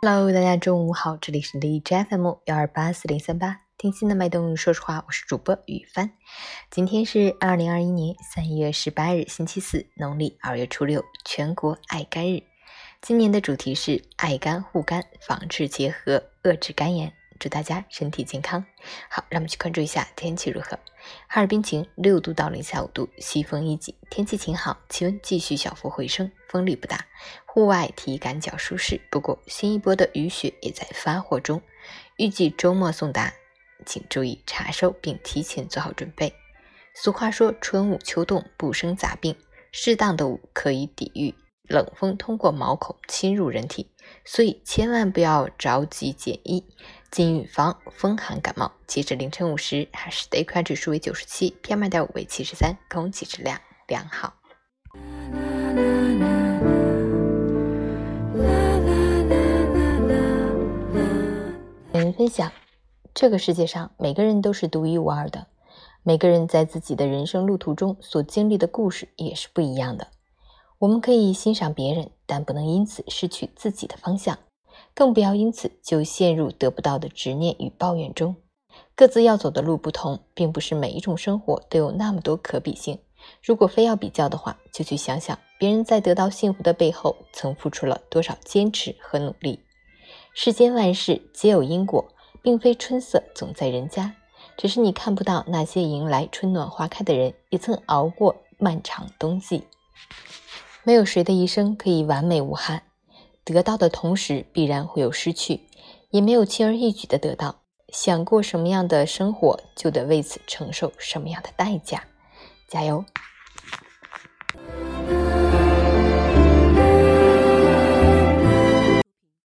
Hello，大家中午好，这里是荔枝 FM 幺二八四零三八，听心的脉动。说实话，我是主播雨帆。今天是二零二一年三月十八日，星期四，农历二月初六，全国爱肝日。今年的主题是爱肝护肝，防治结核，遏制肝炎。祝大家身体健康。好，让我们去关注一下天气如何。哈尔滨晴，六度到零下五度，西风一级，天气晴好，气温继续小幅回升，风力不大，户外体感较舒适。不过，新一波的雨雪也在发货中，预计周末送达，请注意查收并提前做好准备。俗话说，春捂秋冻不生杂病，适当的捂可以抵御冷风通过毛孔侵入人体，所以千万不要着急减衣。仅预防风寒感冒。截至凌晨五时，海市的 AQI 指数为九十七，PM 二点五为七十三，空气质量良好。本人分享：这个世界上每个人都是独一无二的，每个人在自己的人生路途中所经历的故事也是不一样的。我们可以欣赏别人，但不能因此失去自己的方向。更不要因此就陷入得不到的执念与抱怨中。各自要走的路不同，并不是每一种生活都有那么多可比性。如果非要比较的话，就去想想别人在得到幸福的背后曾付出了多少坚持和努力。世间万事皆有因果，并非春色总在人家，只是你看不到那些迎来春暖花开的人也曾熬过漫长冬季。没有谁的一生可以完美无憾。得到的同时，必然会有失去，也没有轻而易举的得到。想过什么样的生活，就得为此承受什么样的代价。加油！